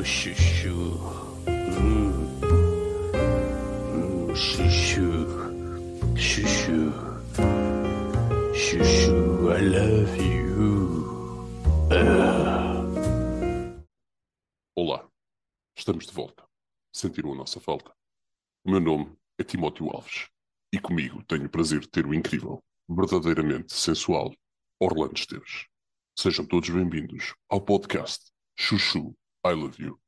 Oh, chuchu. Hum. Hum, chuchu. Chuchu. Chuchu, I love you. Ah. Olá, estamos de volta. Sentiram a nossa falta? O meu nome é Timóteo Alves e comigo tenho o prazer de ter o incrível, verdadeiramente sensual Orlando Esteves. Sejam todos bem-vindos ao podcast Chuchu I Love You.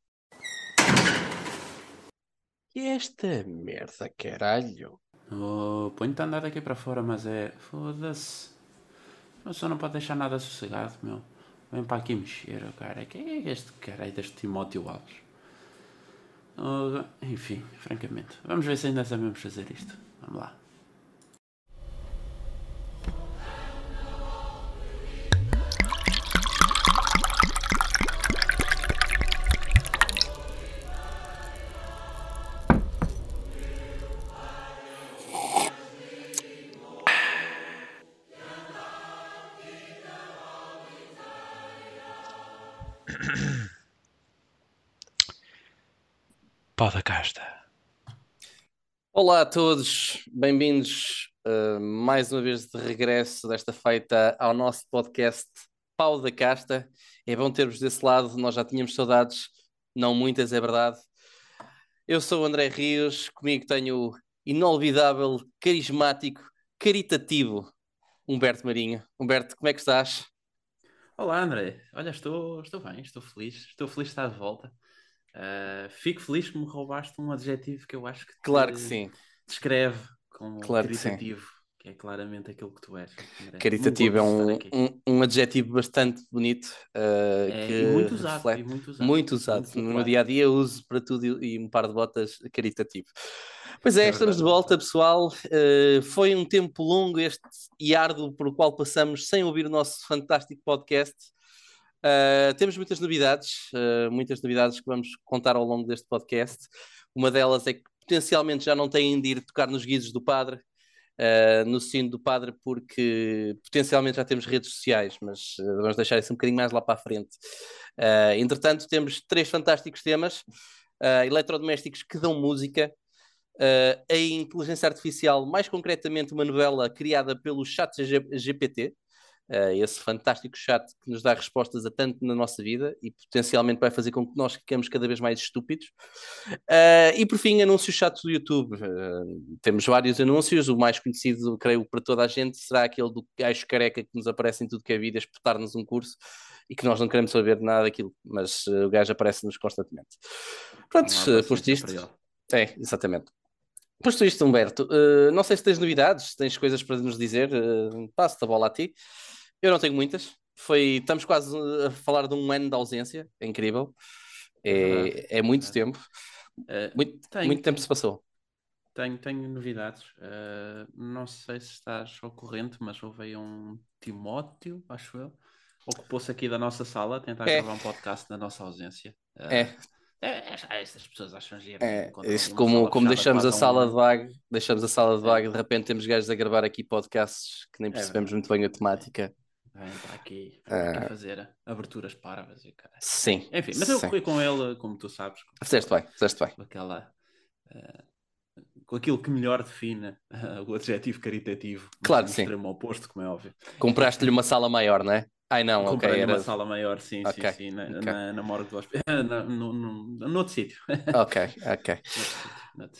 Que é esta merda, caralho? Oh, Ponho-te a andar daqui para fora, mas é. Foda-se. Mas só não pode deixar nada sossegado, meu. Vem para aqui mexer, cara. Quem é este caralho deste Timóteo Alves? Oh, enfim, francamente. Vamos ver se ainda sabemos fazer isto. Vamos lá. Pau da casta. Olá a todos, bem-vindos uh, mais uma vez de regresso desta feita ao nosso podcast Pau da Casta. É bom ter-vos desse lado, nós já tínhamos saudades, não muitas, é verdade. Eu sou o André Rios, comigo tenho o inolvidável, carismático, caritativo Humberto Marinho. Humberto, como é que estás? Olá, André. Olha, estou, estou bem, estou feliz. Estou feliz de estar de volta. Uh, fico feliz que me roubaste um adjetivo que eu acho que Claro que sim. descreve como Claro que caritativo, que, é claramente aquilo que tu és. Caritativo é um, um, um adjetivo bastante bonito uh, É, que e muito usado, reflete- muito usado. Muito usado. Muito no meu popular. dia a dia uso para tudo e um par de botas caritativo. Pois é, É estamos de verdade. volta, pessoal. Uh, foi um tempo longo este e árduo por o qual passamos sem ouvir o nosso fantástico podcast. Uh, temos muitas novidades, uh, muitas novidades que vamos contar ao longo deste podcast. Uma delas é que potencialmente já não têm de ir tocar nos guidos do padre, uh, no sino do padre, porque potencialmente já temos redes sociais, mas vamos deixar isso um bocadinho mais lá para a frente. Entretanto, temos três fantásticos temas: eletrodomésticos que dão música, a inteligência artificial, mais concretamente, uma novela criada pelo Chat GPT. Uh, esse fantástico chat que nos dá respostas a tanto na nossa vida e potencialmente vai fazer com que nós fiquemos cada vez mais estúpidos. Uh, e por fim, anúncios chatos do YouTube. Uh, temos vários anúncios. O mais conhecido, creio, para toda a gente será aquele do gajo careca que nos aparece em tudo que é vida, espetar-nos um curso e que nós não queremos saber nada daquilo, mas o gajo aparece-nos constantemente. Pronto, posto isto. É, exatamente. Posto isto, Humberto, uh, não sei se tens novidades, se tens coisas para nos dizer, uh, passo-te a bola a ti. Eu não tenho muitas. Foi, estamos quase a falar de um ano de ausência, é incrível. É É, é muito é. tempo. Uh, Muito, tenho, muito tempo se passou. Tenho, tenho novidades. Uh, não sei se estás ao corrente, mas houve aí um Timóteo, acho eu, ocupou-se aqui da nossa sala a tentar É. gravar um podcast na nossa ausência. Uh, É, é, é, estas pessoas acham giro. é. uma como, como deixamos a um sala de vaga, deixamos a sala de É. vaga e de repente temos gajos a gravar aqui podcasts que nem É percebemos verdade. muito bem a temática. Vem para aqui, para aqui Ah. fazer aberturas parvas e o caralho. Sim, Enfim, mas eu sim. corri com ele, como tu sabes, com, Fizeste bem, fizeste bem. com aquela. uh, com aquilo que melhor define uh, o adjetivo caritativo, Claro no sim. extremo oposto, como é óbvio. Compraste-lhe uma sala maior, não é? Ai não, ok, Comprei era. uma sala maior, sim, Ok, sim, sim, na, ok. na, na morgue do hospital, na, no, no, no outro sítio. Ok, ok.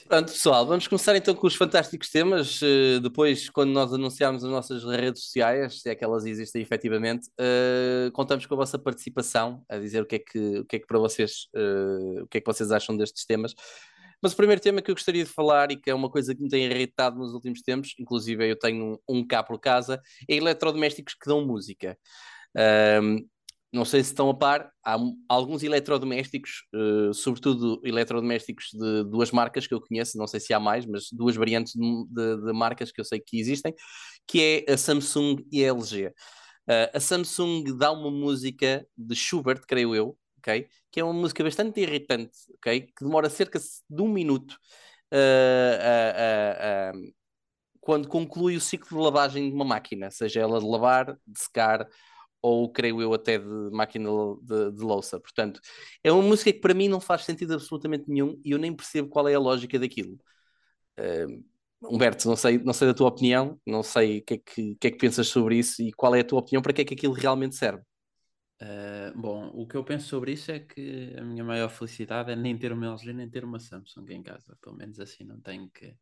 Pronto, pessoal, vamos começar então com os fantásticos temas. eh, depois, quando nós anunciarmos as nossas redes sociais, se é que elas existem efetivamente, eh, contamos com a vossa participação, a dizer o que é que, o que, é que para vocês, eh, o que é que vocês acham destes temas. Mas o primeiro tema que eu gostaria de falar e que é uma coisa que me tem irritado nos últimos tempos, inclusive eu tenho um, um cá por casa, é eletrodomésticos que dão música. Ahm, não sei se estão a par, há alguns eletrodomésticos, eh, sobretudo eletrodomésticos de duas marcas que eu conheço, não sei se há mais, mas duas variantes de, de- de marcas que eu sei que existem, que é a Samsung e a LG. Eh, a Samsung dá uma música de Schubert, creio eu, ok? Que é uma música bastante irritante, ok? Que demora cerca de um minuto a- quando conclui o ciclo de lavagem de uma máquina, seja ela de lavar, de secar ou creio eu até de máquina de, de louça. Portanto, é uma música que para mim não faz sentido absolutamente nenhum e eu nem percebo qual é a lógica daquilo. Uh, Humberto, não sei, não sei da tua opinião, não sei o que, é que, que, é que pensas sobre isso e qual é a tua opinião para que é que aquilo realmente serve. Uh, bom, o que eu penso sobre isso é que a minha maior felicidade é nem ter uma LG nem ter uma Samsung em casa. Pelo menos assim não tenho que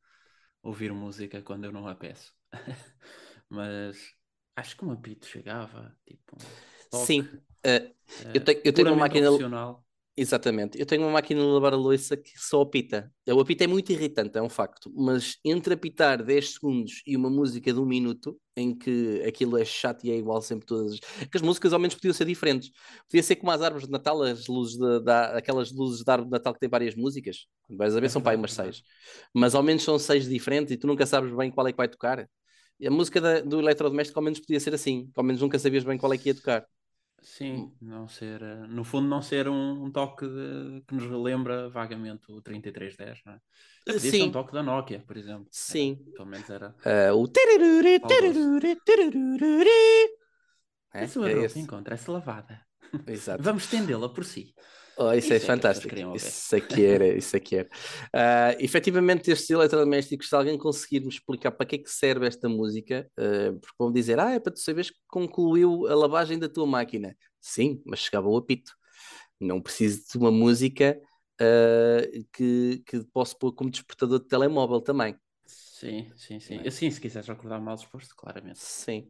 ouvir música quando eu não a peço. Mas acho que um apito chegava, tipo. Um toque, Sim, uh, eu, tenho, eu tenho uma máquina. Exatamente. Eu tenho uma máquina de lavar a louça que só apita. O apito é muito irritante, é um facto. Mas entre apitar 10 segundos e uma música de um minuto, em que aquilo é chato e é igual sempre todas. Que as músicas ao menos podiam ser diferentes. Podia ser como as árvores de Natal, as luzes de, de, aquelas luzes de árvore de Natal que tem várias músicas. Vais a ver, são para aí umas seis. Mas ao menos são seis diferentes e tu nunca sabes bem qual é que vai tocar. A música da, do eletrodoméstico ao menos podia ser assim, ao menos nunca sabias bem qual é que ia tocar. Sim, não ser, eh, no fundo, não ser um, um toque de, que nos relembra vagamente o 3310, não é? Podia Sim. ser um toque da Nokia, por exemplo. Sim. Era, pelo menos era. Uh, o. É, Esse é esse. encontra essa lavada. Exato. Vamos estendê-la por si. Oh, isso, é isso, é, fantástico. Isso aqui era, isso aqui era. Uh, efetivamente, estes eletrodomésticos, se alguém conseguir me explicar para que é que serve esta música, uh, porque vão dizer, ah, é para tu saberes que concluiu a lavagem da tua máquina. Sim, mas chegava o apito. Não preciso de uma música uh, que, que posso pôr como despertador de telemóvel também. Sim, sim, sim. É? Assim, se quiseres acordar mal disposto, claramente. Sim.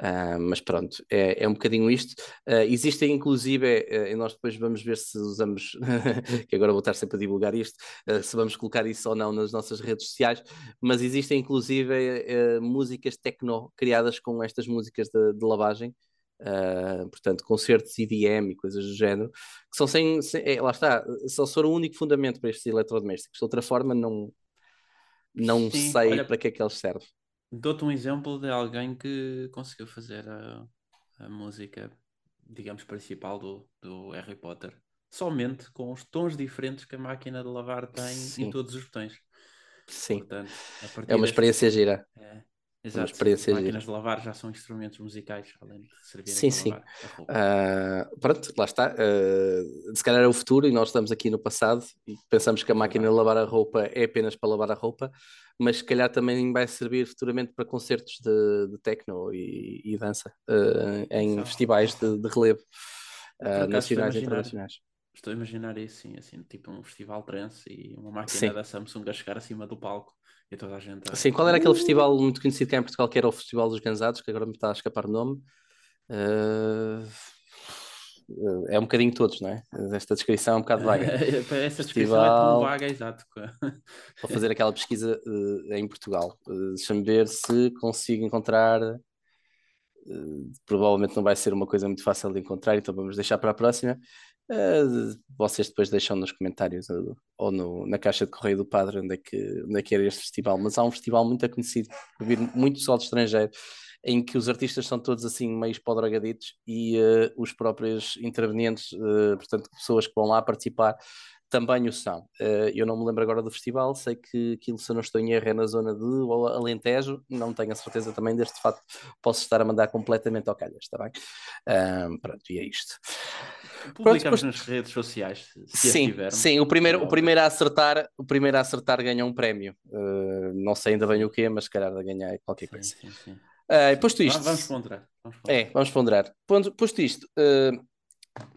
Uh, mas pronto, é, é um bocadinho isto. Uh, existem inclusive, uh, e nós depois vamos ver se usamos, que agora vou estar sempre a divulgar isto, se vamos colocar isso ou não nas nossas redes sociais, mas existem inclusive músicas techno criadas com estas músicas de, de lavagem. portanto, concertos EDM e coisas do género, que são sem, sem é, lá está, só for o único fundamento para estes eletrodomésticos. De outra forma, não, não Sim, sei olha, para que é que eles servem. Dou-te um exemplo de alguém que conseguiu fazer a, a música, digamos, principal do, do Harry Potter, somente com os tons diferentes que a máquina de lavar tem Sim. em todos os botões. Sim, Portanto, é uma experiência deste... gira. É, Exato. Uma experiência máquinas de lavar já são instrumentos musicais, além de servirem sim, sim. Uh, pronto, lá está. Uh, se calhar é o futuro e nós estamos aqui no passado e pensamos que a máquina de lavar a roupa é apenas para lavar a roupa, mas se calhar também vai servir futuramente para concertos de, de techno e, e dança uh, em Exato. festivais de, de relevo nacionais e internacionais. Estou a imaginar isso, sim, assim, tipo um festival trance e uma máquina sim. da Samsung a chegar acima do palco e toda a gente. A... Sim, qual era aquele uh! festival muito conhecido cá em Portugal que era o Festival dos Gansados, que agora me está a escapar o nome? Uh... É um bocadinho todos, não é? Esta descrição é um bocado vaga. Essa descrição é tão vaga, exato. Vou fazer aquela pesquisa uh, em Portugal. Uh, Deixa-me ver se consigo encontrar. Uh, provavelmente não vai ser uma coisa muito fácil de encontrar, então vamos deixar para a próxima. Uh, vocês depois deixam nos comentários ou, ou no, na caixa de correio do padre onde é, que, onde é que era este festival. Mas há um festival muito conhecido, vir muito pessoal de estrangeiro, em que os artistas são todos assim meios podrogaditos e uh, os próprios intervenientes, uh, portanto, pessoas que vão lá participar, também o são. eu não me lembro agora do festival, sei que aquilo, se eu não estou em erro, é na zona de Alentejo, não tenho a certeza também deste fato, posso estar a mandar completamente ao calhas, está bem? pronto, e é isto. Publicamos Pronto, nas redes sociais. Se sim, sim. O primeiro, o primeiro a acertar, o primeiro a acertar ganha um prémio. Uh, não sei ainda bem o quê, mas se calhar ganhar qualquer sim, coisa. Sim, sim. Uh, posto isto. Vamos ponderar. Vamos ponderar. É, vamos ponderar. Posto isto, uh,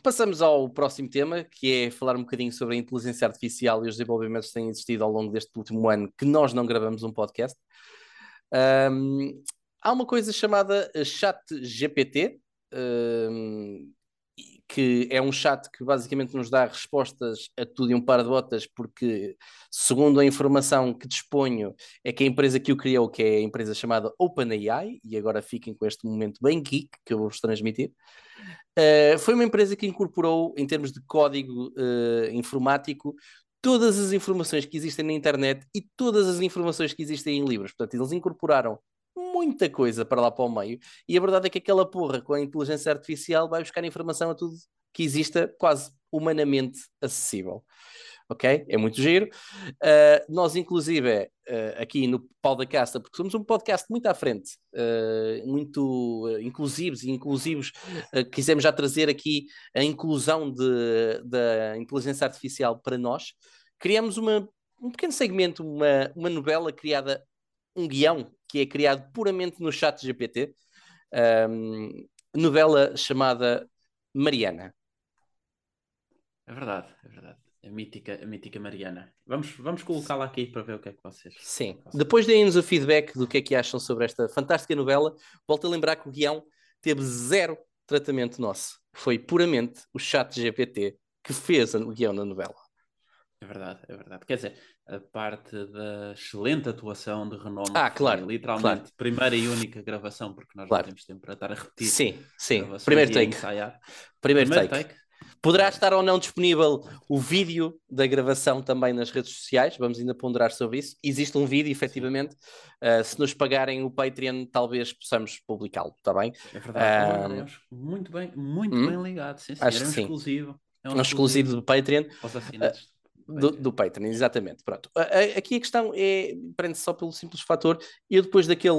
passamos ao próximo tema, que é falar um bocadinho sobre a inteligência artificial e os desenvolvimentos que têm existido ao longo deste último ano, que nós não gravamos um podcast. Um, há uma coisa chamada Chat GPT. Um, que é um chat que basicamente nos dá respostas a tudo e um par de botas, porque, segundo a informação que disponho, é que a empresa que o criou, que é a empresa chamada OpenAI, e agora fiquem com este momento bem geek que eu vou-vos transmitir, uh, foi uma empresa que incorporou, em termos de código uh, informático, todas as informações que existem na internet e todas as informações que existem em livros. Portanto, eles incorporaram muita coisa para lá para o meio, e a verdade é que aquela porra com a inteligência artificial vai buscar informação a tudo que exista quase humanamente acessível. ok? É muito giro. Uh, nós, inclusive, uh, aqui no Pau da Casta, porque somos um podcast muito à frente, uh, muito inclusivos e inclusivos, quisemos já trazer aqui a inclusão de, da inteligência artificial para nós. Criamos uma, um pequeno segmento, uma, uma novela criada, um guião que é criado puramente no chat GPT, um, novela chamada Mariana. É verdade, é verdade. A mítica, a mítica Mariana. Vamos, vamos colocá-la aqui para ver o que é que vocês. Sim. Depois deem-nos o feedback do que é que acham sobre esta fantástica novela. Volto a lembrar que o guião teve zero tratamento nosso. Foi puramente o chat GPT que fez o guião na novela. É verdade, é verdade. Quer dizer, a parte da excelente atuação de renome. Ah, claro. Literalmente, claro. primeira e única gravação, porque nós claro. não temos tempo para estar a repetir. Sim, sim. Primeiro take. Primeiro, Primeiro take. take. Poderá estar ou não disponível o vídeo da gravação também nas redes sociais, vamos ainda ponderar sobre isso. Existe um vídeo, efetivamente. Uh, se nos pagarem o Patreon, talvez possamos publicá-lo, está bem? É verdade, uh, muito bem, muito hum? bem ligado. Sim, sim. Acho é um que exclusivo. É um, exclusivo, do Patreon. Os assinantes. Uh, do, do Patreon, exatamente. Pronto. Aqui a questão é, prende só pelo simples fator, eu depois daquele,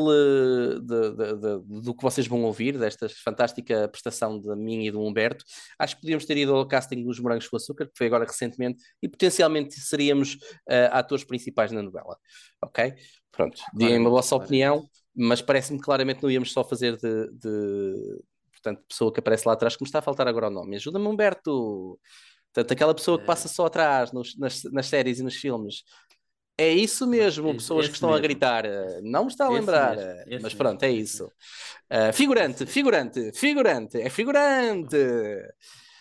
de, de, de, do que vocês vão ouvir, desta fantástica prestação de mim e do Humberto, acho que podíamos ter ido ao casting dos Morangos com Açúcar, que foi agora recentemente, e potencialmente seríamos uh, atores principais na novela. Ok? Pronto, deem-me a vossa opinião, mas parece-me claramente não íamos só fazer de, de portanto, pessoa que aparece lá atrás, que me está a faltar agora o nome. Ajuda-me, Humberto! Portanto, aquela pessoa que passa é. só atrás nos, nas, nas séries e nos filmes. É isso mesmo, esse, pessoas esse que estão mesmo. a gritar. Não me está a lembrar, esse mas pronto, é isso. Uh, figurante, figurante, figurante, é figurante.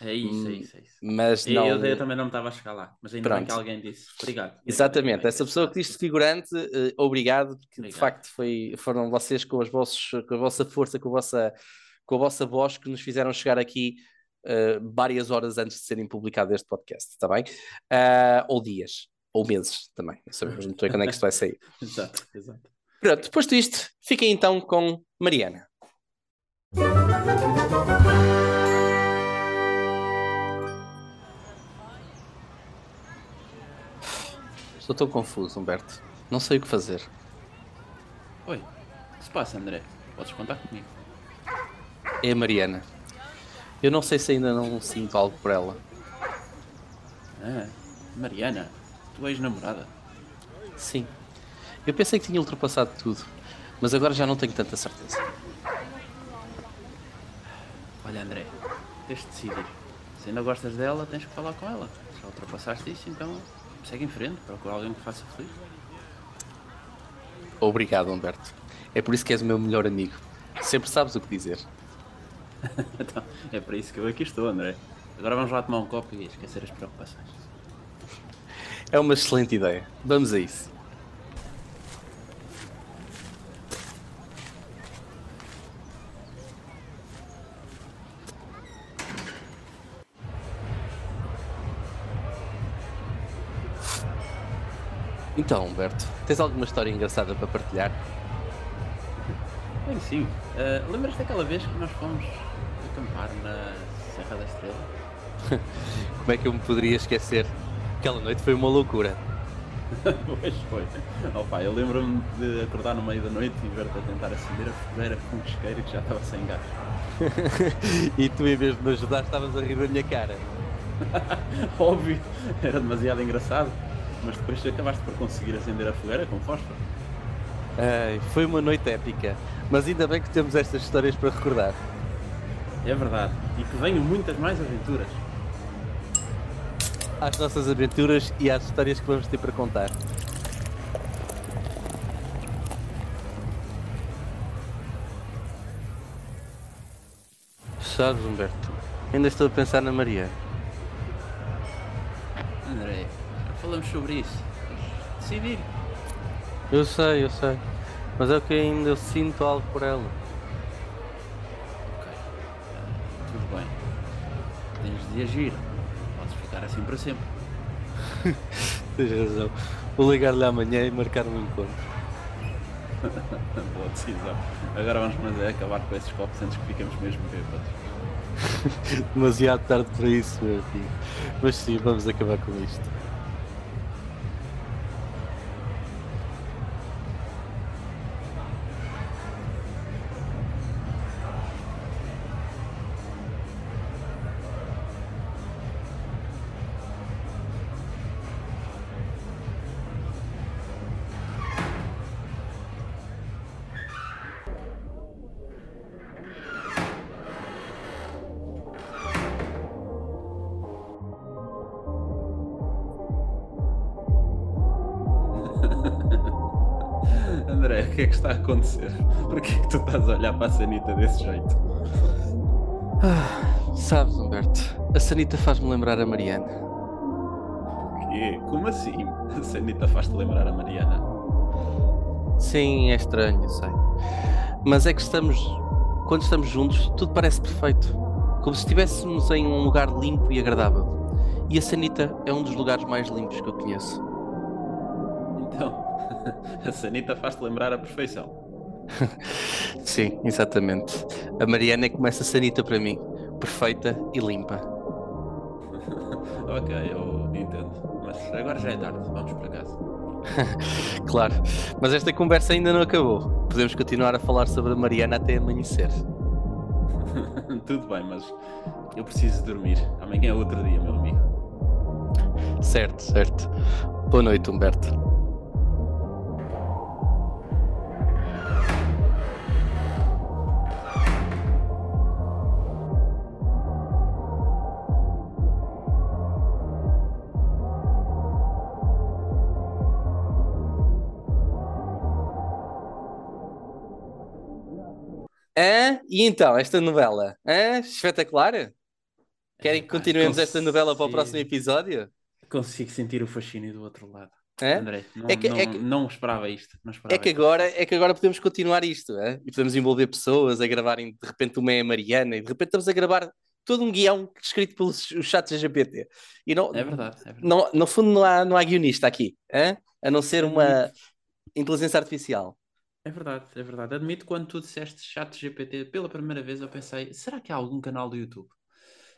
É isso, é isso, é isso. Mas não... eu, eu também não estava a chegar lá, mas ainda Pronto. bem que alguém disse. Obrigado. Exatamente, essa pessoa que disse figurante, obrigado, porque obrigado. de facto foi, foram vocês com, as vossos, com a vossa força, com a vossa, com a vossa voz que nos fizeram chegar aqui uh, várias horas antes de serem publicado este podcast, está bem? Uh, ou dias, ou meses também, não sabemos muito bem quando é que isto vai sair. exato, exato. Pronto, depois disto, fiquem então com Mariana. Estou tão confuso, Humberto. Não sei o que fazer. Oi, o que se passa, André? Podes contar comigo. É a Mariana. Eu não sei se ainda não sinto algo por ela. Ah, Mariana, tu és namorada? Sim. Eu pensei que tinha ultrapassado tudo, mas agora já não tenho tanta certeza. Olha, André, tens de decidir. Se ainda gostas dela, tens que falar com ela. Já ultrapassaste isso, então segue em frente, procura alguém que faça feliz. Obrigado, Humberto. É por isso que és o meu melhor amigo. Sempre sabes o que dizer. então, é para isso que eu aqui estou, André. Agora vamos lá tomar um copo e esquecer as preocupações. É uma excelente ideia. Vamos a isso. Então, Humberto, tens alguma história engraçada para partilhar? Bem, sim. Uh, Lembras daquela vez que nós fomos acampar na Serra da Estrela. Como é que eu me poderia esquecer? Aquela noite foi uma loucura. pois foi. Oh, pá, eu lembro-me de acordar no meio da noite e ver-te a tentar acender a fogueira com um isqueiro que já estava sem gás. e tu, em vez de me ajudar, estavas a rir da minha cara. Óbvio, era demasiado engraçado. Mas depois acabaste por conseguir acender a fogueira com fósforo. Ai, foi uma noite épica, mas ainda bem que temos estas histórias para recordar. É verdade. E que venham muitas mais aventuras. Às nossas aventuras e às histórias que vamos ter para contar. Sabes, Humberto, ainda estou a pensar na Maria. André, já falamos sobre isso. Decidir. Eu sei, eu sei. Mas é que ainda sinto algo por ela. De agir. Podes ficar assim para sempre. Tens razão. Vou ligar-lhe amanhã e marcar um encontro. Boa decisão. Agora vamos é acabar com esses copos antes que fiquemos mesmo bêbados. Demasiado tarde para isso, meu filho. Mas sim, vamos acabar com isto. O que é que está a acontecer? Por que é que tu estás a olhar para a Sanita desse jeito? Ah, sabes, Humberto, a Sanita faz-me lembrar a Mariana. Quê? Como assim? A Sanita faz-te lembrar a Mariana? Sim, é estranho, sei. Mas é que estamos. Quando estamos juntos, tudo parece perfeito. Como se estivéssemos em um lugar limpo e agradável. E a Sanita é um dos lugares mais limpos que eu conheço. A Sanita faz-te lembrar a perfeição. Sim, exatamente. A Mariana é como essa Sanita para mim. Perfeita e limpa. ok, eu entendo. Mas agora já é tarde, vamos para casa. claro, mas esta conversa ainda não acabou. Podemos continuar a falar sobre a Mariana até amanhecer. Tudo bem, mas eu preciso dormir. Amanhã é outro dia, meu amigo. Certo, certo. Boa noite, Humberto. Hã? E então, esta novela? Hã? Espetacular? Querem que continuemos esta novela para o próximo episódio? Consigo sentir o fascínio do outro lado. André, não, É que- não, é que- não esperava isto. Não esperava É que agora, é que agora podemos continuar isto, é? e podemos envolver pessoas a gravarem, de repente uma é Mariana, e de repente estamos a gravar todo um guião escrito pelos os chats GPT. E não, É verdade, é verdade. não, no fundo não há, não há guionista aqui, é? a não ser uma Admito. inteligência artificial. É verdade, é verdade. Admito quando tu disseste chat GPT pela primeira vez, eu pensei, será que há algum canal do YouTube?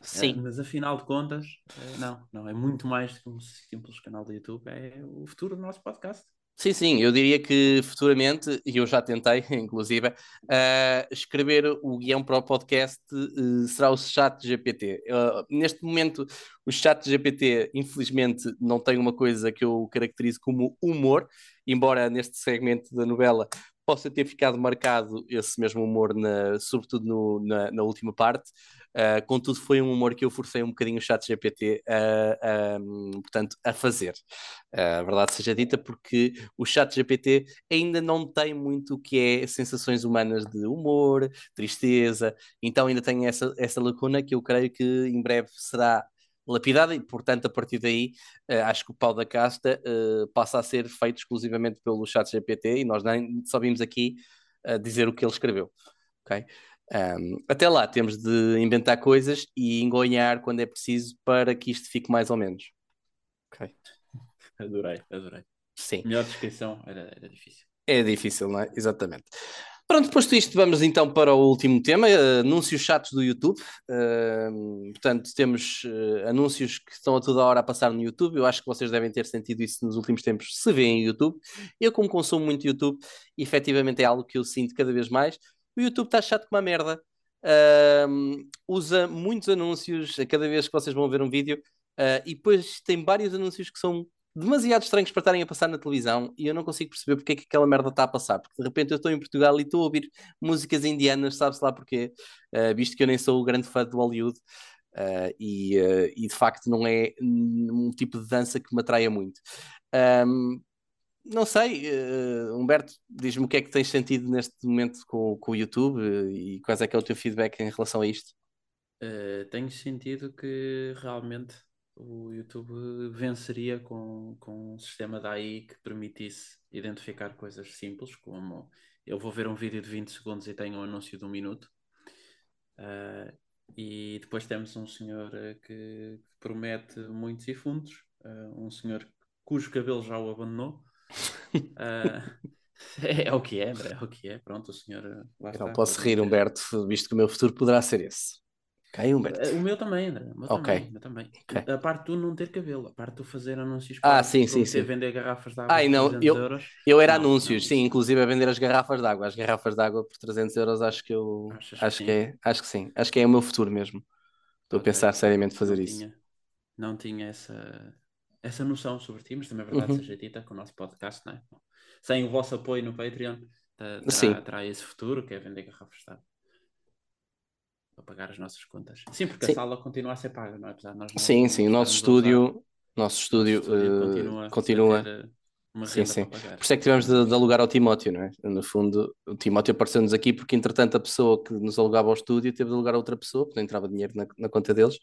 Eh, Sim, mas afinal de contas, eh, não, não, é muito mais do que um simples canal do YouTube, é o futuro do nosso podcast. sim, sim, eu diria que futuramente, e eu já tentei, inclusive, ah, escrever o guião para o podcast eh, será o chat GPT. Ah, neste momento, o chat GPT, infelizmente, não tem uma coisa que eu caracterizo como humor, embora neste segmento da novela possa ter ficado marcado esse mesmo humor, na- sobretudo no- na, na última parte. Uh, contudo, foi um humor que eu forcei um bocadinho o chat GPT a, a, portanto, a fazer. Uh, a verdade seja dita, porque o chat GPT ainda não tem muito o que é sensações humanas de humor, tristeza, então ainda tem essa, essa lacuna que eu creio que em breve será lapidada e, portanto, a partir daí, uh, acho que o pau da casta uh, passa a ser feito exclusivamente pelo chat GPT e nós nem só vimos aqui dizer o que ele escreveu. ok? Um, até lá temos de inventar coisas e engonhar quando é preciso para que isto fique mais ou menos. Ok. Adorei, adorei. Sim, Melhor descrição era, era difícil. é difícil, não é? Exatamente. Pronto, posto isto, vamos então para o último tema, uh, anúncios chatos do YouTube. Uh, portanto, temos uh, anúncios que estão a toda hora a passar no YouTube. Eu acho que vocês devem ter sentido isso nos últimos tempos, se veem YouTube. Eu, como consumo muito YouTube, efetivamente é algo que eu sinto cada vez mais. O YouTube está chato como uma merda. Uh, usa muitos anúncios a cada vez que vocês vão ver um vídeo uh, e depois tem vários anúncios que são demasiado estranhos para estarem a passar na televisão e eu não consigo perceber porque é que aquela merda está a passar. Porque de repente eu estou em Portugal e estou a ouvir músicas indianas, sabe-se lá porquê, uh, visto que eu nem sou o grande fã de Hollywood. Uh, e, uh, e, de facto não é um tipo de dança que me atraia muito. Um, não sei, Humberto, diz-me o que é que tens sentido neste momento com, com o YouTube e quais é que é o teu feedback em relação a isto? Tenho sentido que realmente o YouTube venceria com, com um sistema da AI que permitisse identificar coisas simples, como eu vou ver um vídeo de 20 segundos e tenho um anúncio de um minuto. Uh, e depois temos um senhor que promete muitos e fundos, um senhor cujo cabelo já o abandonou. Uh, é, é, o que é, é o que é. Pronto, o senhor. Não posso rir, Humberto, visto que o meu futuro poderá ser esse. Ok, Humberto. O meu também, André. O meu okay. também. Meu também. Okay. A parte tu não ter cabelo, a parte de tu fazer anúncios ah, sim, sim, sim. vender garrafas de água ah, por não, 300 eu, euros. Eu era não, anúncios, não, sim, inclusive a vender as garrafas de água. As garrafas de água por 300 euros, acho que eu. Achas acho que, que é, acho que sim. Acho que é o meu futuro mesmo. Estou okay. a pensar seriamente fazer não isso. Tinha, não tinha essa, essa noção sobre ti, mas também é verdade uhum. seja dita com o nosso podcast, não é? Sem o vosso apoio no Patreon, terá, terá esse futuro que é vender garrafas de água para pagar as nossas contas. Sim, porque sim. a sala continua a ser paga, não é? Apesar de nós não, sim, sim, o nosso estúdio, nosso estúdio, estúdio uh, continua, continua. Ter, uma Sim, sim. para. Por isso é que tivemos de, de alugar ao Timóteo, não é? No fundo, o Timóteo apareceu-nos aqui porque, entretanto, a pessoa que nos alugava ao estúdio teve de alugar a outra pessoa, porque não entrava dinheiro na, na conta deles,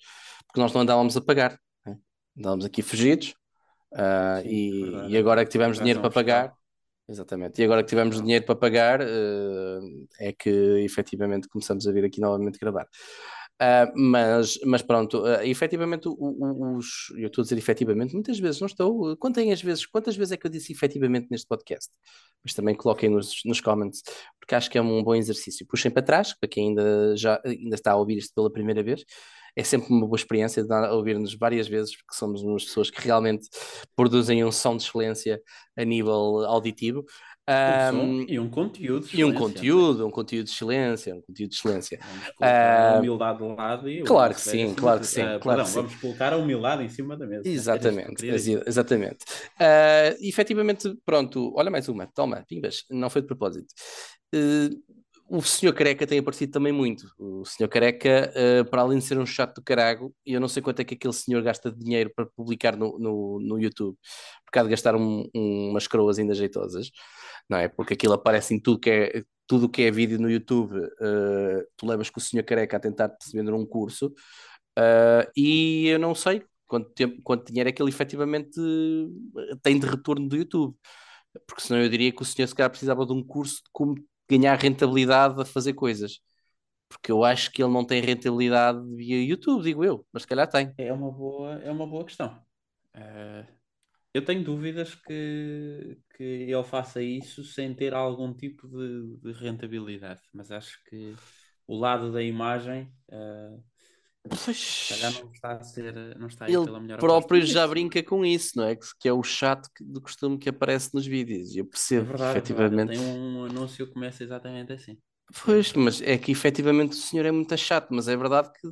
porque nós não andávamos a pagar. não é? Andávamos aqui fugidos, ah, Sim, e, verdade. e agora que tivemos dinheiro para fiscal. pagar, exatamente, e agora que tivemos dinheiro para pagar, ah, é que efetivamente começamos a vir aqui novamente gravar. Ah, mas, mas pronto, ah, efetivamente o- o- os, eu estou a dizer efetivamente, muitas vezes não estou, contem as vezes, quantas vezes é que eu disse efetivamente neste podcast? Mas também coloquem nos, nos comments, porque acho que é um bom exercício. Puxem para trás, para quem ainda, já, ainda está a ouvir isto pela primeira vez, é sempre uma boa experiência ouvir-nos várias vezes, porque somos umas pessoas que realmente produzem um som de excelência a nível auditivo. Um Ahm, e um conteúdo. de e um conteúdo, um conteúdo de excelência, um conteúdo de excelência. Vamos colocar Ah, a humildade de lado e claro que iceberg sim, acima claro que sim, Ah, claro perdão, que sim. vamos colocar a humildade em cima da mesa. Exatamente, exi- exatamente. Ah, efetivamente, pronto, olha mais uma, toma, pimbas, não foi de propósito. Eh, o senhor Careca tem aparecido também muito. O senhor Careca, eh, para além de ser um chato do carago, e eu não sei quanto é que aquele senhor gasta de dinheiro para publicar no, no, no YouTube, porque há de gastar um- um- umas coroas ainda jeitosas, não é? Porque aquilo aparece em tudo que é, tudo que é vídeo no YouTube, eh, tu levas com o senhor Careca a tentar te vender um curso, ah, e eu não sei quanto tempo, quanto dinheiro é que ele efetivamente tem de retorno do YouTube. Porque senão eu diria que o senhor se calhar precisava de um curso de como ganhar rentabilidade a fazer coisas. Porque eu acho que ele não tem rentabilidade via YouTube, digo eu, mas se calhar tem. É uma boa, é uma boa questão. Eh, eu tenho dúvidas que, que ele faça isso sem ter algum tipo de, de rentabilidade, mas acho que o lado da imagem, calhar Pois, não está a ser, não está ele próprio aposta. já brinca com isso, não é? Que, que é o chato que, de costume que aparece nos vídeos. E eu É percebo é verdade. Efetivamente. tem um anúncio que começa exatamente assim. Pois, mas é que efetivamente o senhor é muito chato, mas é verdade que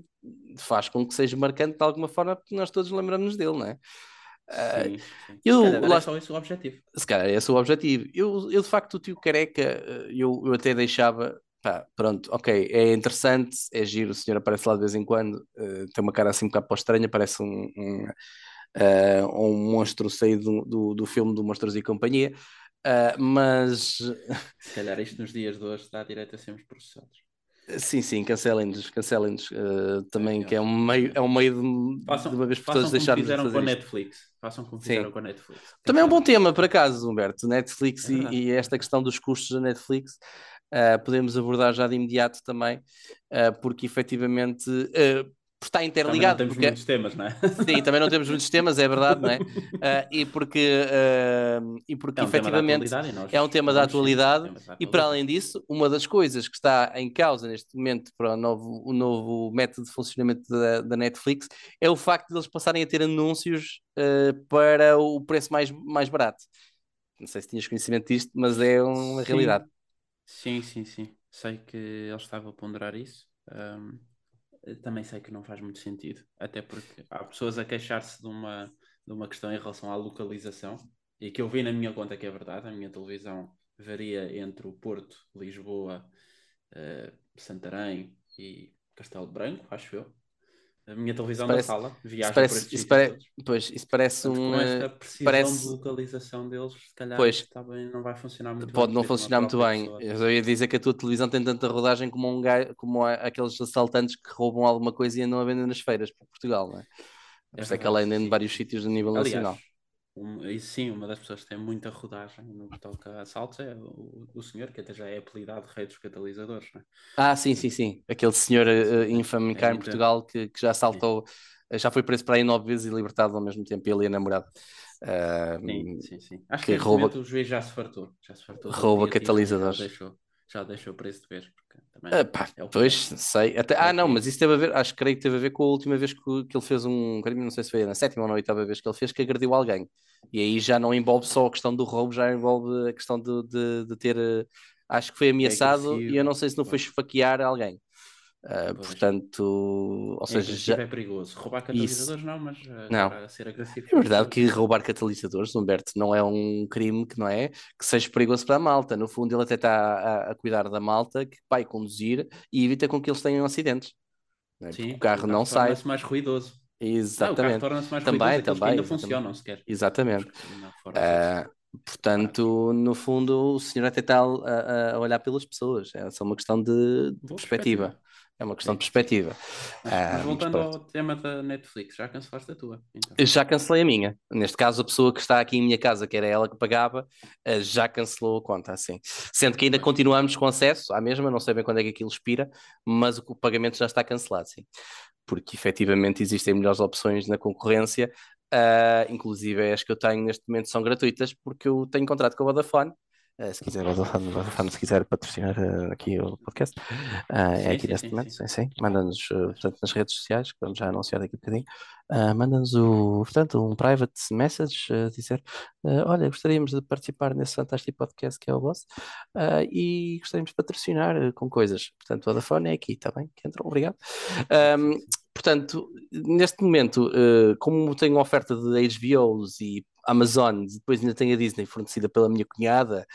faz com que seja marcante de alguma forma, porque nós todos lembramos dele, não é? Ah, Sim, sim. eu- Se calhar lá- é só esse o objetivo. se calhar esse é o objetivo. Eu, eu de facto, o tio Careca, eu, eu até deixava, pá, pronto, ok, é interessante, é giro, o senhor aparece lá de vez em quando, eh, tem uma cara assim um bocado para estranha, parece um, um, eh, um monstro saído do, do, do filme do Monstros e Companhia, Ah, mas Se calhar isto nos dias de hoje dá direito a sermos processados. sim, sim, cancelem-nos, cancelem-nos também, É, que é um meio, é um meio de, Façam, de uma vez por façam todas como deixarmos de fizeram fazer com a. Netflix. Façam como Sim. fizeram com a Netflix. Também é um bom tema, por acaso, Humberto. Netflix É e, e esta questão dos custos da Netflix ah, podemos abordar já de imediato também, ah, porque efetivamente ah, está Também não interligado. temos Porque, muitos temas, não é? sim, também não temos muitos temas, é verdade, não é? Ah, e porque, ah, e porque É um efetivamente e é um tema da atualidade da e para além disso, uma das coisas que está em causa neste momento para o novo, o novo método de funcionamento da, da Netflix é o facto de eles passarem a ter anúncios eh, para o preço mais, mais barato. Não sei se tinhas conhecimento disto, mas é uma Sim. realidade. Sim, sim, sim. Sei que ele estava a ponderar isso. Eu também sei que não faz muito sentido. Até porque há pessoas a queixar-se de uma, de uma questão em relação à localização e que eu vi na minha conta que é verdade. A minha televisão varia entre o Porto, Lisboa, eh, Santarém e Castelo Branco, acho eu. A minha televisão parece- da sala viaja parece, por estes isso pare- pois, isso parece Portanto, um. com esta precisão parece- de localização deles, se calhar Pois. também não vai funcionar muito Pode bem. não a uma funcionar muito bem. pessoa. Eu ia dizer que a tua televisão tem tanta rodagem como, um gajo, como aqueles assaltantes que roubam alguma coisa e andam a vender nas feiras para Portugal, não é? Por isso é que ela anda em vários sítios a nível Aliás, nacional. Um- e sim, uma das pessoas que tem muita rodagem no que toca a assaltos é o, o senhor, que até já é apelidado Rei dos Catalisadores. É? Ah, sim, sim, sim. Aquele senhor Sim, infame é cá em muita- Portugal que, que já saltou, eh, já foi preso para aí nove vezes e libertado ao mesmo tempo, ele e a namorada. Ah, Sim, sim, sim. Acho que que rouba- o juiz já se fartou. Já se fartou. rouba catalisadores. Deixou, já deixou preço de ver. Porque também ah, pá, é o pois, é. sei. Até, É o ah, não, é. mas isso teve a ver, acho que creio que teve a ver com a última vez que, que ele fez um crime, não sei se foi na sétima ou na oitava vez que ele fez, que agrediu alguém. E aí já não envolve só a questão do roubo, já envolve a questão de, de, de ter, eh, acho que foi ameaçado e eu não sei se não foi esfaquear alguém. Ah, portanto, ou É seja, já, é perigoso. Roubar catalisadores não, mas eh, Não. ser agressivo. É verdade que roubar catalisadores, Humberto, não é um crime que não é que seja perigoso para a malta. No fundo, ele até está a, a cuidar da malta que vai conduzir e evita com que eles tenham acidentes. não é? Porque Sim, o carro não sai. torna-se mais ruidoso. Ah, o carro Exatamente. torna-se mais Também, ruidoso, também, ainda exatamente. funcionam sequer. Exatamente. Ah, Portanto, no fundo, o senhor até está a, a olhar pelas pessoas. É só uma questão de, de perspectiva. perspectiva. É uma questão de perspectiva. Mas, Ah, voltando pronto. ao tema da Netflix, já cancelaste a tua? Então. Já cancelei a minha. Neste caso, a pessoa que está aqui em minha casa, que era ela que pagava, eh, já cancelou a conta, assim. Sendo que ainda continuamos com acesso à mesma, não sei bem quando é que aquilo expira, mas o pagamento já está cancelado, sim. Porque efetivamente existem melhores opções na concorrência, ah, inclusive as que eu tenho neste momento são gratuitas, porque eu tenho contrato com a Vodafone. Ah, se quiser, Vodafone, se quiser patrocinar ah, aqui o podcast, é Sim, aqui sim, neste sim, momento, sim. sim. Manda-nos, portanto, nas redes sociais, que vamos já anunciar daqui a bocadinho. Manda-nos o, portanto, um private message a dizer: Olha, gostaríamos de participar nesse fantástico podcast que é o Boss ah, e gostaríamos de patrocinar com coisas. Portanto, a Vodafone é aqui, está bem? Que entram, obrigado. Ahm, portanto, neste momento, como tenho oferta de HBOs e Amazon, depois ainda tenho a Disney fornecida pela minha cunhada,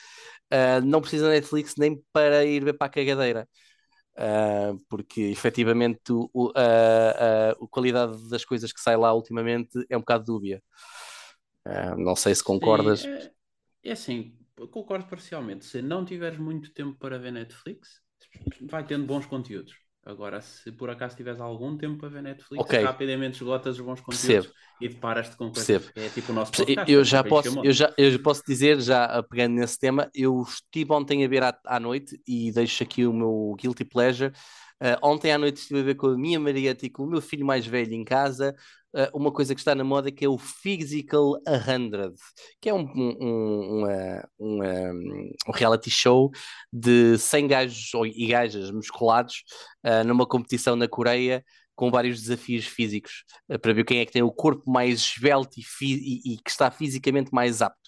ah, não preciso da Netflix nem para ir ver para a cagadeira. Uh, porque efetivamente o, o- a, a- a qualidade das coisas que sai lá ultimamente é um bocado dúbia. Uh, não sei se concordas. Sim, é, é assim, concordo parcialmente. Se não tiveres muito tempo para ver Netflix, vai tendo bons conteúdos. Agora, se por acaso tiveres algum tempo para ver Netflix, Ok. rapidamente esgotas os bons conteúdos Percebo. e deparas-te com coisas Percebo. é tipo o nosso podcast. Eu é já posso, eu já, eu posso dizer, já uh, pegando nesse tema, eu estive ontem a ver à, à noite e deixo aqui o meu guilty pleasure. Uh, ontem à noite estive a ver com a minha Marieta e com o meu filho mais velho em casa uh, uma coisa que está na moda que é o Physical 100, que é um, um, um, reality show de 100 gajos e gajas musculados uh, numa competição na Coreia com vários desafios físicos para ver quem é que tem o corpo mais esbelto e, e- e que está fisicamente mais apto,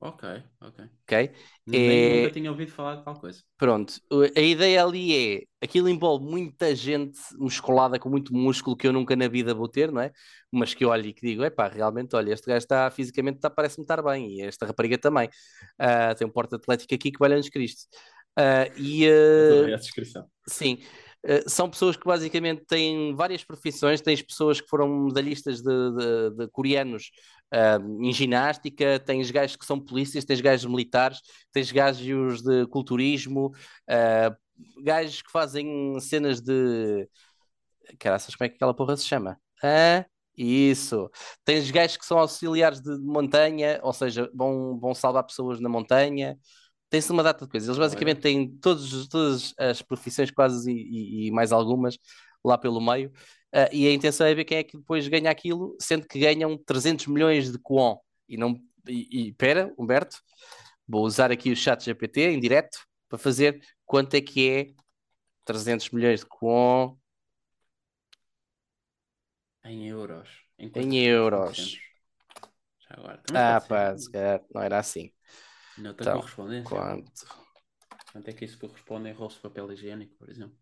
Ok, ok. ok? Nem, É- Nunca tinha ouvido falar de tal coisa. Pronto, a ideia ali é, aquilo envolve muita gente musculada com muito músculo que eu nunca na vida vou ter, não é? Mas que eu olho e que digo, epá, realmente, olha, este gajo está fisicamente, está, parece-me estar bem, e esta rapariga também. Ah, tem um porte atlético aqui que valha-nos Cristo. Ah, e, Adorei a descrição. Sim, são pessoas que basicamente têm várias profissões. Tens pessoas que foram medalhistas de, de- de coreanos ah, em ginástica, tens gajos que são polícias, tens gajos militares, tens gajos de culturismo, ah, gajos que fazem cenas de. Caraças, como é que aquela porra se chama? Ah, isso. Tens gajos que são auxiliares de montanha, ou seja, vão, vão salvar pessoas na montanha tem-se uma data de coisas. Eles basicamente Olha. têm todos, todas as profissões quase e, e- mais algumas lá pelo meio. Ah, e a intenção é ver quem é que depois ganha aquilo, sendo que ganham 300 milhões de Kwon. E não. E, e pera, Humberto, vou usar aqui o chat GPT em direto para fazer quanto é que é 300 milhões de Kwon Em euros. em quantos euros. Já agora. Ah, pá, se calhar não era assim. Nota Então, correspondência. Quanto? Quanto é que isso corresponde em rolos de papel higiênico, por exemplo?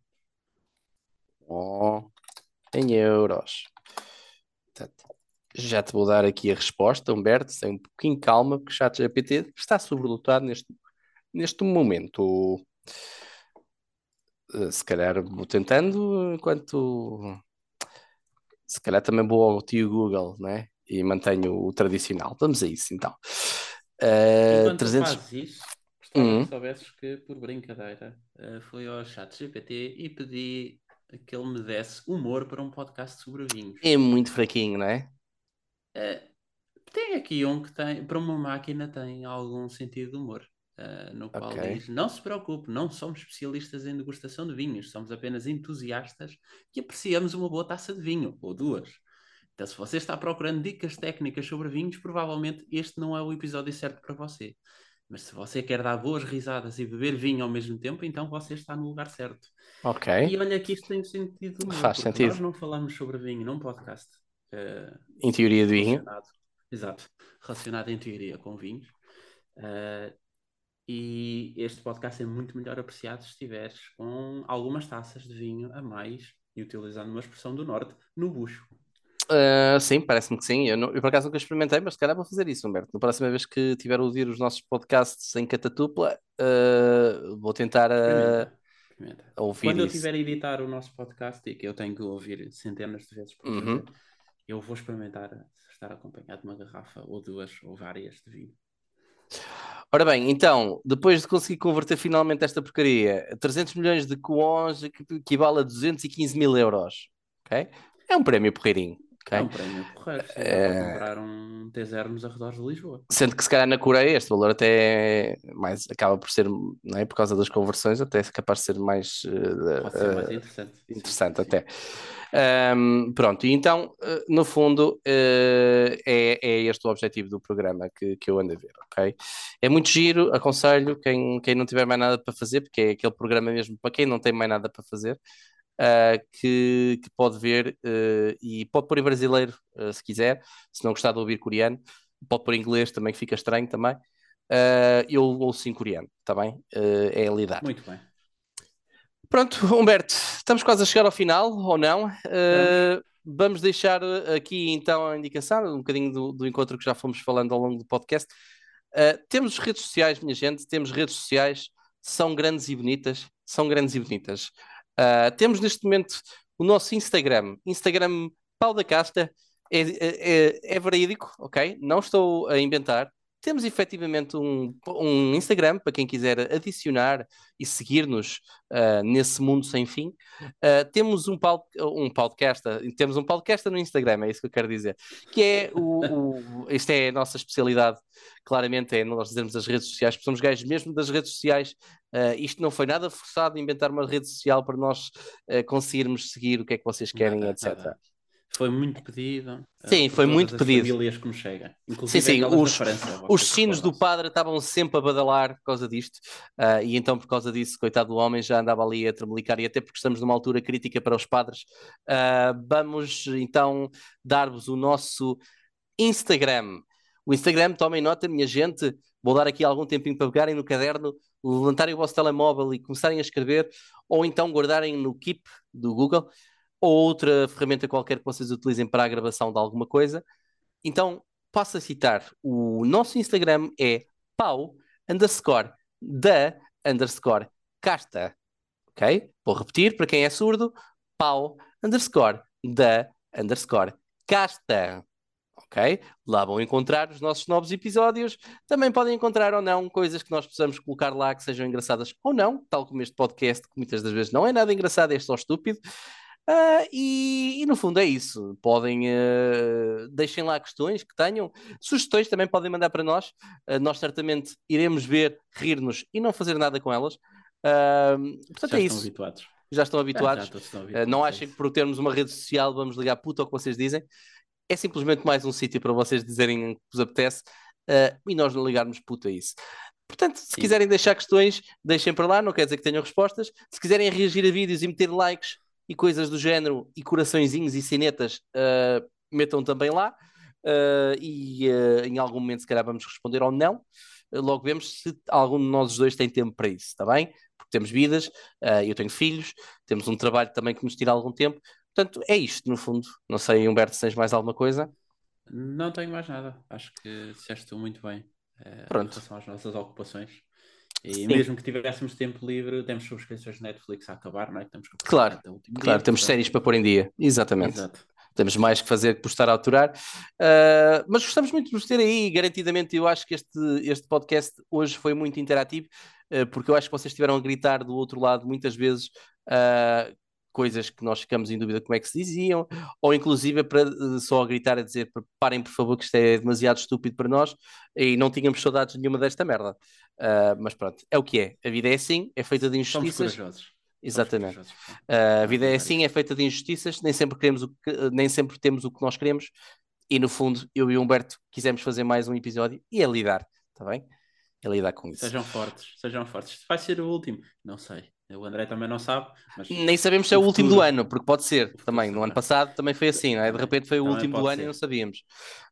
Kwon em euros. Já te vou dar aqui a resposta, Humberto, tem um pouquinho de calma, porque o chat GPT está sobrelotado neste, neste momento. Eh, Se calhar vou tentando, enquanto se calhar também vou ao tio Google, né? E mantenho o tradicional. Vamos a isso então. Eh, Enquanto 300... fazes isso, gostava Hum. que soubesses que, por brincadeira, eh, fui ao chat GPT e pedi que ele me desse humor para um podcast sobre vinhos. É muito fraquinho, não é? Eh, tem aqui um que tem, para uma máquina tem algum sentido de humor, eh, no qual Ok. diz: Não se preocupe, não somos especialistas em degustação de vinhos, somos apenas entusiastas que apreciamos uma boa taça de vinho, ou duas. Então, se você está procurando dicas técnicas sobre vinhos, provavelmente este não é o episódio certo para você. Mas se você quer dar boas risadas e beber vinho ao mesmo tempo, então você está no lugar certo. Ok. E olha que isto tem sentido de Faz sentido. nós não falamos sobre vinho num podcast. eh, Em teoria do vinho. exato, relacionado em teoria com vinhos. Eh, e este podcast é muito melhor apreciado se estiveres com algumas taças de vinho a mais, e utilizando uma expressão do norte, no bucho. Uh, sim, parece-me que sim. Eu, não- eu por acaso nunca experimentei, mas se calhar vou fazer isso, Humberto. Na próxima vez que tiver a ouvir os nossos podcasts em catatupla, uh, vou tentar uh, Experimenta, experimenta. ouvir Quando eu isso. estiver a editar o nosso podcast, e que eu tenho que ouvir centenas de vezes por Uhum. fazer, eu vou experimentar estar acompanhado de uma garrafa, ou duas, ou várias de vinho. Ora bem, então, depois de conseguir converter finalmente esta porcaria, 300 milhões de coons equivale a 215 mil euros. ok? É um prémio porreirinho. É um prémio. Sim, É. comprar um T0 nos arredores de Lisboa. Sendo que se calhar na Coreia este valor até é mais, acaba por ser, não é? Por causa das conversões, até é capaz de ser mais Pode ser mais eh, interessante. Sim, interessante sim. até. Ahm, pronto, e então, no fundo, é, é este o objetivo do programa que, que eu ando a ver, ok? É muito giro, aconselho quem, quem não tiver mais nada para fazer, porque é aquele programa mesmo para quem não tem mais nada para fazer, ah, que, que pode ver eh, e pode pôr em brasileiro eh, se quiser, se não gostar de ouvir coreano, pode pôr em inglês também, que fica estranho também. Eu ouço em coreano, está bem? É lidar. Muito bem. Pronto, Humberto, estamos quase a chegar ao final, ou não? Uh, vamos deixar aqui então a indicação, um bocadinho do, do encontro que já fomos falando ao longo do podcast. Uh, temos redes sociais, minha gente, temos redes sociais, são grandes e bonitas, são grandes e bonitas. Uh, temos neste momento o nosso Instagram, Instagram Pau da Casta, é, é, é verídico, ok? Não estou a inventar. Temos efetivamente um, um Instagram para quem quiser adicionar e seguir-nos uh, nesse mundo sem fim. Uh, temos um, pal um podcast, temos um podcast no Instagram, é isso que eu quero dizer, que é o, o esta é a nossa especialidade, claramente é nós dizermos as redes sociais, porque somos gajos mesmo das redes sociais. Uh, isto não foi nada forçado inventar uma rede social para nós conseguirmos seguir o que é que vocês querem, Nada, etc. nada. Foi muito pedido. Sim, eh, por foi muito as pedido. famílias que nos chegam. Inclusive Sim, sim, os- França, Os sinos do padre estavam sempre a badalar por causa disto, ah, e então, por causa disso, coitado do homem, já andava ali a tremelicar, e até porque estamos numa altura crítica para os padres. ah, vamos então dar-vos o nosso Instagram. O Instagram, tomem nota, minha gente, vou dar aqui algum tempinho para pegarem no caderno, levantarem o vosso telemóvel e começarem a escrever, ou então guardarem no Keep do Google, ou outra ferramenta qualquer que vocês utilizem para a gravação de alguma coisa. Então, passo a citar. O nosso Instagram é pau underscore da underscore casta. Ok? Vou repetir para quem é surdo: pau underscore da underscore casta. Ok? Lá vão encontrar os nossos novos episódios. Também podem encontrar ou não coisas que nós possamos colocar lá que sejam engraçadas ou não, tal como este podcast, que muitas das vezes não é nada engraçado, é só estúpido. Ah, e, e no fundo é isso. Podem, eh, deixem lá questões que tenham, sugestões também podem mandar para nós. Ah, nós certamente iremos ver, rir-nos e não fazer nada com elas. Portanto, Já é isso. habituados. Já estão habituados. já estão habituados. não é achem que isso. por termos uma rede social vamos ligar puta ao que vocês dizem. É simplesmente mais um sítio para vocês dizerem o que vos apetece e nós não ligarmos puta a isso. Portanto, se Sim. quiserem deixar questões, deixem para lá, não quer dizer que tenham respostas. Se quiserem reagir a vídeos e meter likes e coisas do género, e coraçõezinhos e cinetas, ah, metam também lá. Ah, e ah, em algum momento, se calhar, vamos responder ou não. Logo vemos se algum de nós dois tem tempo para isso, está bem? Porque temos vidas, eu tenho filhos, temos um trabalho também que nos tira algum tempo. Portanto, é isto, no fundo. Não sei, Humberto, se tens mais alguma coisa? Não tenho mais nada. Acho que disseste muito bem eh, em Pronto. relação às nossas ocupações. E Sim. mesmo que tivéssemos tempo livre, temos subscrições de Netflix a acabar, não é? Temos Claro, Claro, dia, temos portanto- séries para pôr em dia. Exatamente. Exato. Temos mais que fazer que postar a aturar. Uh, mas gostamos muito de vos ter aí, garantidamente. Eu acho que este, este podcast hoje foi muito interativo, uh, porque eu acho que vocês estiveram a gritar do outro lado muitas vezes uh, coisas que nós ficamos em dúvida como é que se diziam, ou inclusive para uh, só a gritar a dizer parem por favor que isto é demasiado estúpido para nós e não tínhamos saudades nenhuma desta merda. Uh, mas pronto, é o que é. A vida é assim, é feita de injustiças. Exatamente. Uh, a vida é Não, assim, é feita de injustiças, nem sempre, queremos o que, nem sempre temos o que nós queremos, e no fundo, eu e o Humberto quisemos fazer mais um episódio e é lidar, está bem? É lidar com isso. Sejam fortes, sejam fortes. Isto vai ser o último. Não sei. O André também não sabe, mas Nem sabemos se é o último do ano, porque pode ser também. No ano passado também foi assim, não é? De repente foi o também último do ano e não sabíamos. Sim,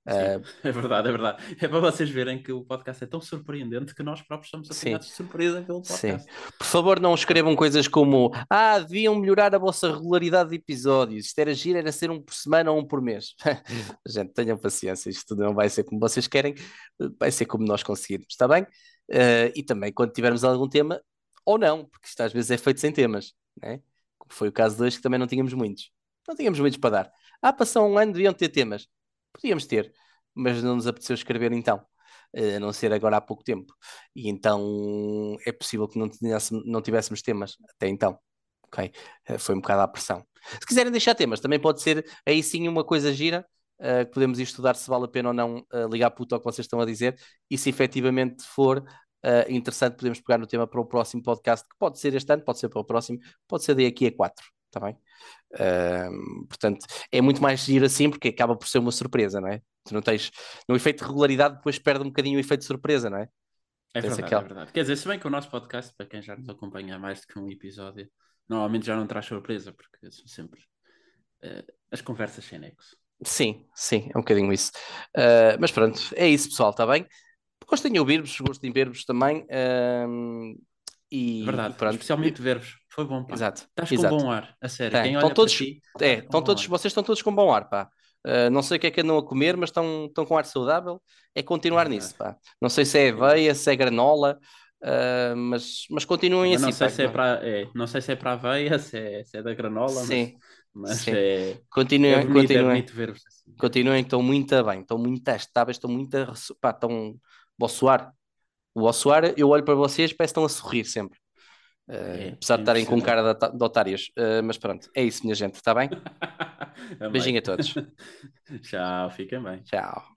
Uh, é verdade, é verdade. É para vocês verem que o podcast é tão surpreendente que nós próprios Sim. apanhados de surpresa pelo Sim. podcast. por favor, não escrevam coisas como Ah, deviam melhorar a vossa regularidade de episódios. Isto era giro, era ser um por semana ou um por mês. Gente, tenham paciência, isto não vai ser como vocês querem, vai ser como nós conseguirmos, está bem? Uh, e também quando tivermos algum tema, ou não, porque isto às vezes é feito sem temas, né? como foi o caso de hoje, que também não tínhamos muitos. Não tínhamos muitos para dar. Ah, passou um ano, deviam ter temas. Podíamos ter, mas não nos apeteceu escrever então. a não ser agora há pouco tempo. E então é possível que não, tivéssemos, não tivéssemos temas até então. Ok? Foi um bocado à pressão. Se quiserem deixar temas, também pode ser aí sim uma coisa gira. Uh, podemos estudar se vale a pena ou não uh, ligar puto ao que vocês estão a dizer e se efetivamente for uh, interessante, podemos pegar no tema para o próximo podcast, que pode ser este ano, pode ser para o próximo, pode ser daqui a quatro, está bem? Uh, portanto, é muito mais giro assim, porque acaba por ser uma surpresa, não é? Tu não tens, no efeito de regularidade, depois perde um bocadinho o efeito de surpresa, não é? É verdade, aquela... é verdade. Quer dizer, se bem que o nosso podcast, para quem já nos acompanha há mais do que um episódio, normalmente já não traz surpresa, porque são sempre uh, as conversas sem nexo. Sim, sim, é um bocadinho isso. Uh, mas pronto, é isso, pessoal, está bem? Gostem de ouvir-vos, gostem de ver-vos também. Um, e, Verdade, e especialmente ver-vos. Foi bom, pá. Exato. Estás exato. com bom ar, a sério. Quem estão todos, ti, é, com estão todos, ar. vocês estão todos com bom ar, pá. Uh, não sei o que é que andam a comer, mas estão, estão com ar saudável. É continuar É nisso, pá. Não sei se é aveia, se é granola, uh, mas, mas continuem Mas assim. não sei, pá. se é para, é, não sei se é para a aveia, se é, se é da granola, Sim, mas, mas sim. é, é continuem, bonito, é continuem, ver-vos assim. continuem, estão muito bem, estão muito estáveis, estão muito, pá, estão, vou suar. O suar, eu olho para vocês, parece que estão a sorrir sempre. Uh, É, apesar de estarem com cara de, de otários. Uh, mas pronto, é isso, minha gente, está bem? Beijinho a todos. Tchau, fiquem bem. Tchau.